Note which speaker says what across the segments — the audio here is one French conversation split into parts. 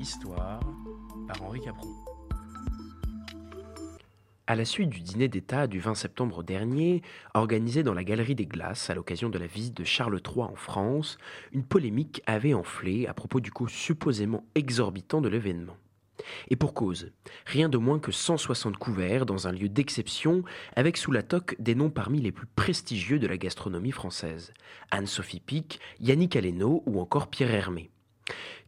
Speaker 1: Histoire par Henri Capron.
Speaker 2: À la suite du dîner d'État du 20 septembre dernier, organisé dans la Galerie des Glaces à l'occasion de la visite de Charles III en France, une polémique avait enflé à propos du coût supposément exorbitant de l'événement. Et pour cause, rien de moins que 160 couverts dans un lieu d'exception, avec sous la toque des noms parmi les plus prestigieux de la gastronomie française. Anne-Sophie Pic, Yannick Aleno ou encore Pierre Hermé.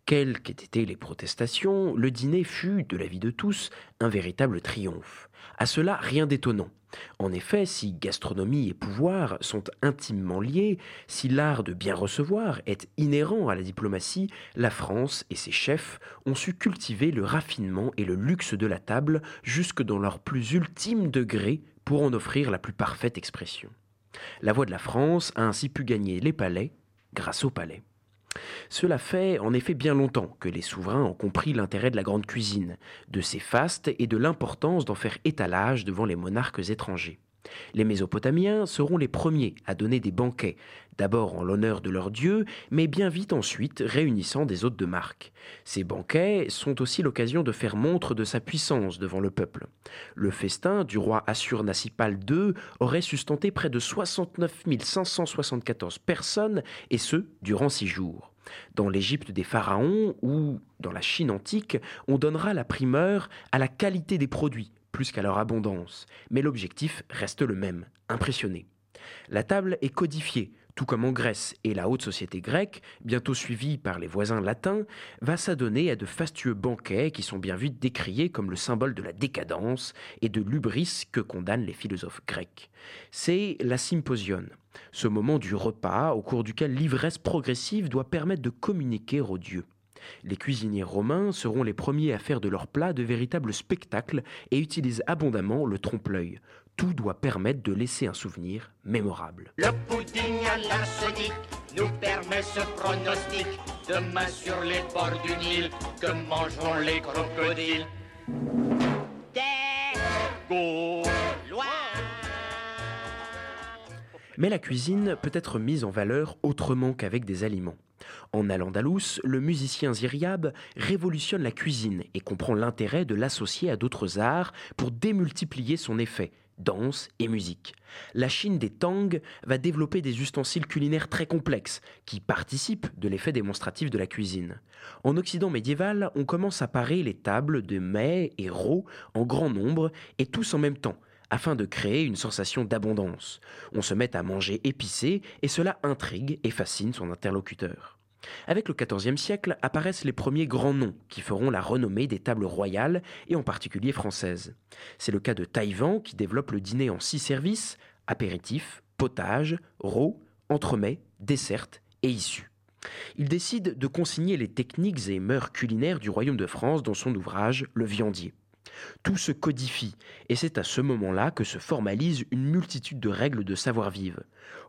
Speaker 2: Quelles qu'aient été les protestations, le dîner fut, de l'avis de tous, un véritable triomphe. À cela, rien d'étonnant. En effet, si gastronomie et pouvoir sont intimement liés, si l'art de bien recevoir est inhérent à la diplomatie, la France et ses chefs ont su cultiver le raffinement et le luxe de la table jusque dans leur plus ultime degré pour en offrir la plus parfaite expression. La voix de la France a ainsi pu gagner les palais grâce au palais. Cela fait en effet bien longtemps que les souverains ont compris l'intérêt de la grande cuisine, de ses fastes et de l'importance d'en faire étalage devant les monarques étrangers. Les Mésopotamiens seront les premiers à donner des banquets, d'abord en l'honneur de leur dieu, mais bien vite ensuite réunissant des hôtes de marque. Ces banquets sont aussi l'occasion de faire montre de sa puissance devant le peuple. Le festin du roi Assur-Nassipal II aurait sustenté près de 69 574 personnes, et ce, durant six jours. Dans l'Égypte des pharaons ou dans la Chine antique, on donnera la primeur à la qualité des produits plus qu'à leur abondance, mais l'objectif reste le même, impressionner. La table est codifiée, tout comme en Grèce, et la haute société grecque, bientôt suivie par les voisins latins, va s'adonner à de fastueux banquets qui sont bien vite décriés comme le symbole de la décadence et de l'ubris que condamnent les philosophes grecs. C'est la symposion, ce moment du repas au cours duquel l'ivresse progressive doit permettre de communiquer aux dieux. Les cuisiniers romains seront les premiers à faire de leurs plats de véritables spectacles et utilisent abondamment le trompe-l'œil. Tout doit permettre de laisser un souvenir mémorable.
Speaker 3: Le pudding à l'arsenic nous permet ce pronostic. Demain sur les bords du Nil, que mangeront les crocodiles? Des Gaulois
Speaker 2: Mais la cuisine peut être mise en valeur autrement qu'avec des aliments. En Al-Andalus, le musicien Ziryab révolutionne la cuisine et comprend l'intérêt de l'associer à d'autres arts pour démultiplier son effet, danse et musique. La Chine des Tang va développer des ustensiles culinaires très complexes qui participent de l'effet démonstratif de la cuisine. En Occident médiéval, on commence à parer les tables de mets et rots en grand nombre et tous en même temps afin de créer une sensation d'abondance. On se met à manger épicé et cela intrigue et fascine son interlocuteur. Avec le XIVe siècle apparaissent les premiers grands noms qui feront la renommée des tables royales et en particulier françaises. C'est le cas de Taïwan qui développe le dîner en six services apéritif, potage, rot, entremets, dessert et issus. Il décide de consigner les techniques et mœurs culinaires du royaume de France dans son ouvrage Le viandier. Tout se codifie, et c'est à ce moment-là que se formalise une multitude de règles de savoir-vivre.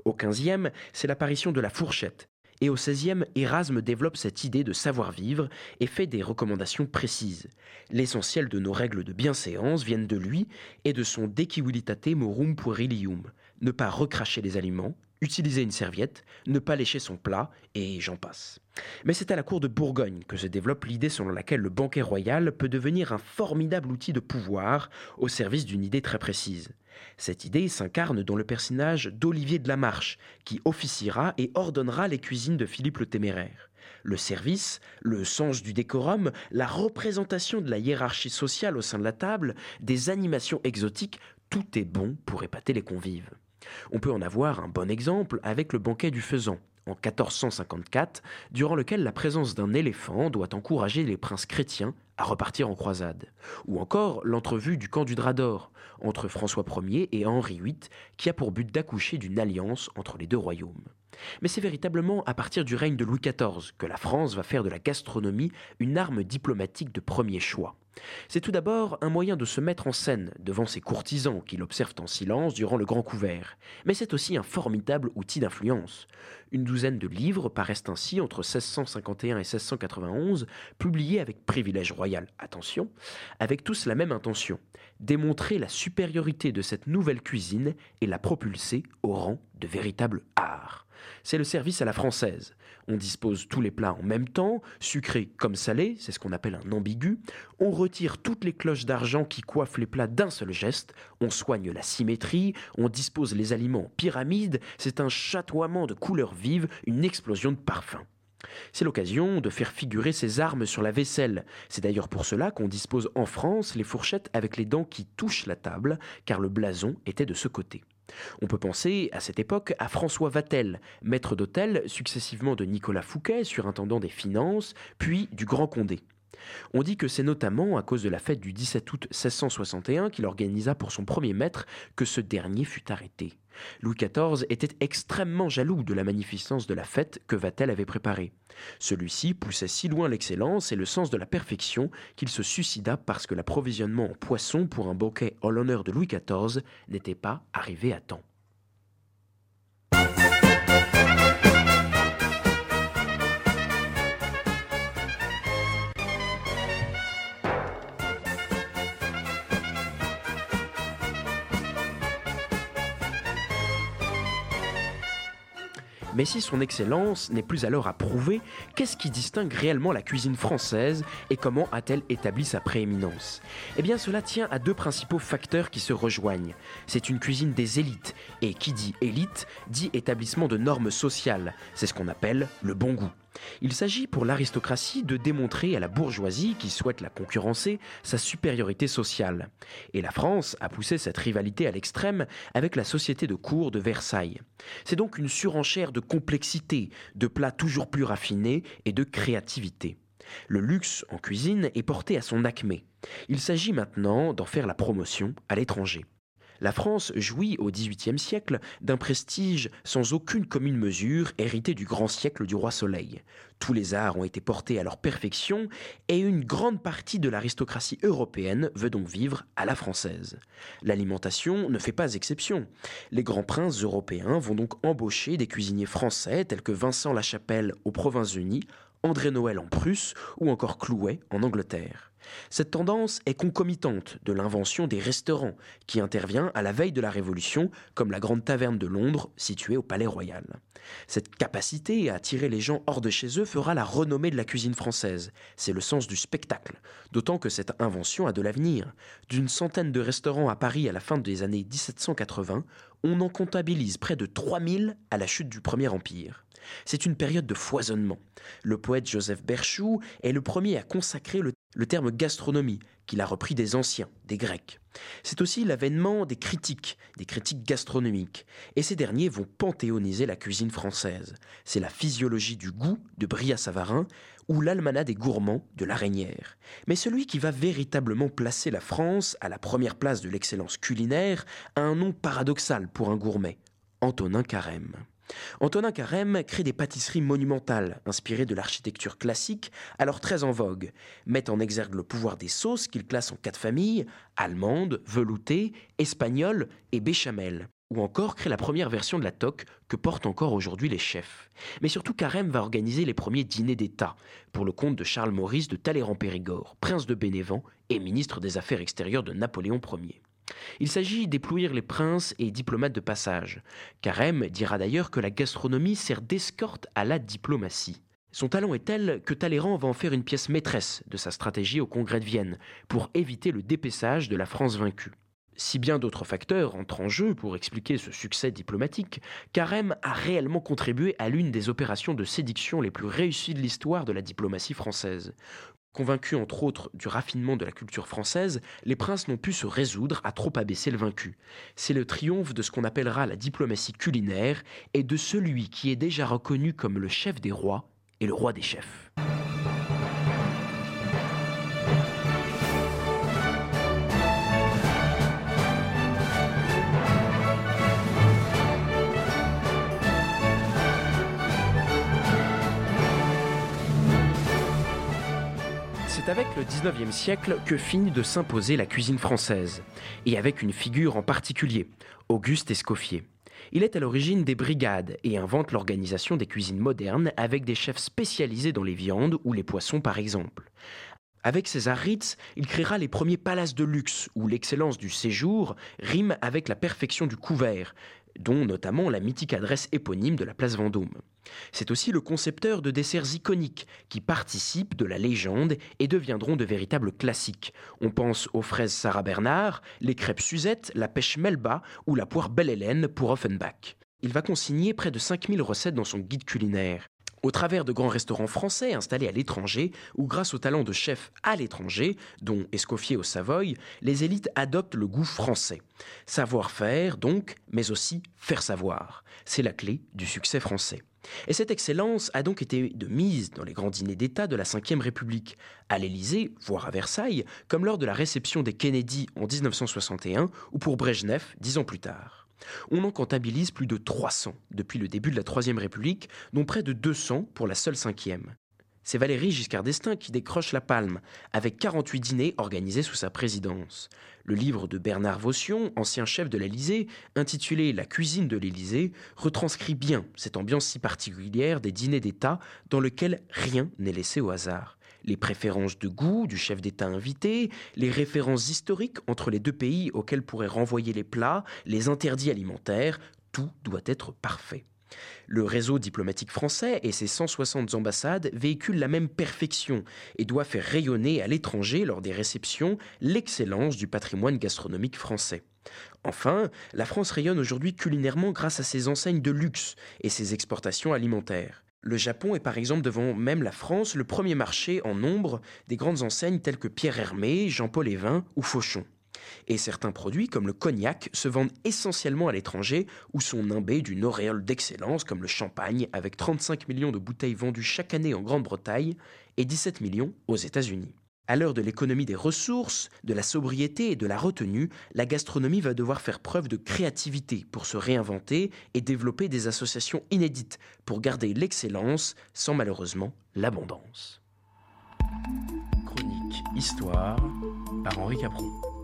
Speaker 2: Au XVe, c'est l'apparition de la fourchette, et au XVIe, Erasme développe cette idée de savoir-vivre et fait des recommandations précises. L'essentiel de nos règles de bienséance viennent de lui et de son De morum puerilium, ne pas recracher les aliments, utiliser une serviette, ne pas lécher son plat, et j'en passe. Mais c'est à la cour de Bourgogne que se développe l'idée selon laquelle le banquet royal peut devenir un formidable outil de pouvoir au service d'une idée très précise. Cette idée s'incarne dans le personnage d'Olivier de la Marche, qui officiera et ordonnera les cuisines de Philippe le Téméraire. Le service, le sens du décorum, la représentation de la hiérarchie sociale au sein de la table, des animations exotiques, tout est bon pour épater les convives. On peut en avoir un bon exemple avec le banquet du faisan, en 1454, durant lequel la présence d'un éléphant doit encourager les princes chrétiens à repartir en croisade. Ou encore l'entrevue du camp du drap d'or entre François Ier et Henri VIII, qui a pour but d'accoucher d'une alliance entre les deux royaumes. Mais c'est véritablement à partir du règne de Louis XIV que la France va faire de la gastronomie une arme diplomatique de premier choix. C'est tout d'abord un moyen de se mettre en scène devant ses courtisans qui l'observent en silence durant le grand couvert, mais c'est aussi un formidable outil d'influence. Une douzaine de livres paraissent ainsi entre 1651 et 1691, publiés avec privilège royal, attention, avec tous la même intention, démontrer la supériorité de cette nouvelle cuisine et la propulser au rang de véritable art. C'est le service à la française. On dispose tous les plats en même temps, sucrés comme salés, c'est ce qu'on appelle un ambigu. On retire toutes les cloches d'argent qui coiffent les plats d'un seul geste. On soigne la symétrie, on dispose les aliments en pyramide. C'est un chatoiement de couleurs vives, une explosion de parfums. C'est l'occasion de faire figurer ses armes sur la vaisselle. C'est d'ailleurs pour cela qu'on dispose en France les fourchettes avec les dents qui touchent la table, car le blason était de ce côté. On peut penser à cette époque à François Vatel, maître d'hôtel successivement de Nicolas Fouquet, surintendant des finances, puis du Grand Condé. On dit que c'est notamment à cause de la fête du 17 août 1661 qu'il organisa pour son premier maître que ce dernier fut arrêté. Louis XIV était extrêmement jaloux de la magnificence de la fête que Vatel avait préparée. Celui-ci poussait si loin l'excellence et le sens de la perfection qu'il se suicida parce que l'approvisionnement en poissons pour un bouquet en l'honneur de Louis XIV n'était pas arrivé à temps. Mais si son excellence n'est plus alors à prouver, qu'est-ce qui distingue réellement la cuisine française et comment a-t-elle établi sa prééminence? Eh bien cela tient à deux principaux facteurs qui se rejoignent. C'est une cuisine des élites, et qui dit élite dit établissement de normes sociales, c'est ce qu'on appelle le bon goût. Il s'agit pour l'aristocratie de démontrer à la bourgeoisie qui souhaite la concurrencer sa supériorité sociale. Et la France a poussé cette rivalité à l'extrême avec la société de cour de Versailles. C'est donc une surenchère de complexité, de plats toujours plus raffinés et de créativité. Le luxe en cuisine est porté à son acmé. Il s'agit maintenant d'en faire la promotion à l'étranger. La France jouit au XVIIIe siècle d'un prestige sans aucune commune mesure hérité du grand siècle du roi Soleil. Tous les arts ont été portés à leur perfection et une grande partie de l'aristocratie européenne veut donc vivre à la française. L'alimentation ne fait pas exception. Les grands princes européens vont donc embaucher des cuisiniers français tels que Vincent Lachapelle aux Provinces-Unies, André Noël en Prusse ou encore Clouet en Angleterre. Cette tendance est concomitante de l'invention des restaurants, qui intervient à la veille de la Révolution, comme la Grande Taverne de Londres, située au Palais Royal. Cette capacité à attirer les gens hors de chez eux fera la renommée de la cuisine française. C'est le sens du spectacle, d'autant que cette invention a de l'avenir. D'une centaine de restaurants à Paris à la fin des années 1780, on en comptabilise près de 3000 à la chute du Premier Empire. C'est une période de foisonnement. Le poète Joseph Berchoux est le premier à consacrer le terme gastronomie, qu'il a repris des anciens, des Grecs. C'est aussi l'avènement des critiques, des critiques gastronomiques, et ces derniers vont panthéoniser la cuisine française. C'est la physiologie du goût de Bria-Savarin ou l'almanach des gourmands de l'Araignière. Mais celui qui va véritablement placer la France à la première place de l'excellence culinaire a un nom paradoxal pour un gourmet, Antonin Carême. Antonin Carême crée des pâtisseries monumentales, inspirées de l'architecture classique, alors très en vogue, met en exergue le pouvoir des sauces qu'il classe en quatre familles, allemande, veloutée, espagnole et béchamel, ou encore crée la première version de la toque que portent encore aujourd'hui les chefs. Mais surtout Carême va organiser les premiers dîners d'État, pour le compte de Charles Maurice de Talleyrand-Périgord, prince de Bénévent et ministre des Affaires extérieures de Napoléon Ier. Il s'agit d'éplouir les princes et diplomates de passage. Carême dira d'ailleurs que la gastronomie sert d'escorte à la diplomatie. Son talent est tel que Talleyrand va en faire une pièce maîtresse de sa stratégie au Congrès de Vienne, pour éviter le dépaissage de la France vaincue. Si bien d'autres facteurs entrent en jeu pour expliquer ce succès diplomatique, Carême a réellement contribué à l'une des opérations de séduction les plus réussies de l'histoire de la diplomatie française. Convaincus entre autres du raffinement de la culture française, les princes n'ont pu se résoudre à trop abaisser le vaincu. C'est le triomphe de ce qu'on appellera la diplomatie culinaire et de celui qui est déjà reconnu comme le chef des rois et le roi des chefs. C'est avec le 19e siècle que finit de s'imposer la cuisine française, et avec une figure en particulier, Auguste Escoffier. Il est à l'origine des brigades et invente l'organisation des cuisines modernes avec des chefs spécialisés dans les viandes ou les poissons par exemple. Avec César Ritz, il créera les premiers palaces de luxe où l'excellence du séjour rime avec la perfection du couvert, dont notamment la mythique adresse éponyme de la place Vendôme. C'est aussi le concepteur de desserts iconiques qui participent de la légende et deviendront de véritables classiques. On pense aux fraises Sarah Bernard, les crêpes Suzette, la pêche Melba ou la poire Belle Hélène pour Offenbach. Il va consigner près de 5000 recettes dans son guide culinaire. Au travers de grands restaurants français installés à l'étranger, ou grâce au talent de chefs à l'étranger, dont Escoffier au Savoy, les élites adoptent le goût français. Savoir-faire donc, mais aussi faire savoir. C'est la clé du succès français. Et cette excellence a donc été de mise dans les grands dîners d'État de la Ve République, à l'Élysée, voire à Versailles, comme lors de la réception des Kennedy en 1961 ou pour Brejnev dix ans plus tard. On en comptabilise plus de 300 depuis le début de la Troisième République, dont près de 200 pour la seule cinquième. C'est Valéry Giscard d'Estaing qui décroche la palme, avec 48 dîners organisés sous sa présidence. Le livre de Bernard Vaution, ancien chef de l'Élysée, intitulé La cuisine de l'Élysée, retranscrit bien cette ambiance si particulière des dîners d'État dans lequel rien n'est laissé au hasard. Les préférences de goût du chef d'État invité, les références historiques entre les deux pays auxquels pourraient renvoyer les plats, les interdits alimentaires, tout doit être parfait. Le réseau diplomatique français et ses 160 ambassades véhiculent la même perfection et doivent faire rayonner à l'étranger lors des réceptions l'excellence du patrimoine gastronomique français. Enfin, la France rayonne aujourd'hui culinairement grâce à ses enseignes de luxe et ses exportations alimentaires. Le Japon est par exemple devant même la France le premier marché en nombre des grandes enseignes telles que Pierre Hermé, Jean-Paul Evin ou Fauchon. Et certains produits, comme le cognac, se vendent essentiellement à l'étranger ou sont nimbés d'une auréole d'excellence, comme le champagne, avec 35 millions de bouteilles vendues chaque année en Grande-Bretagne et 17 millions aux États-Unis. À l'heure de l'économie des ressources, de la sobriété et de la retenue, la gastronomie va devoir faire preuve de créativité pour se réinventer et développer des associations inédites pour garder l'excellence sans malheureusement l'abondance.
Speaker 1: Chronique Histoire par Henri Capron.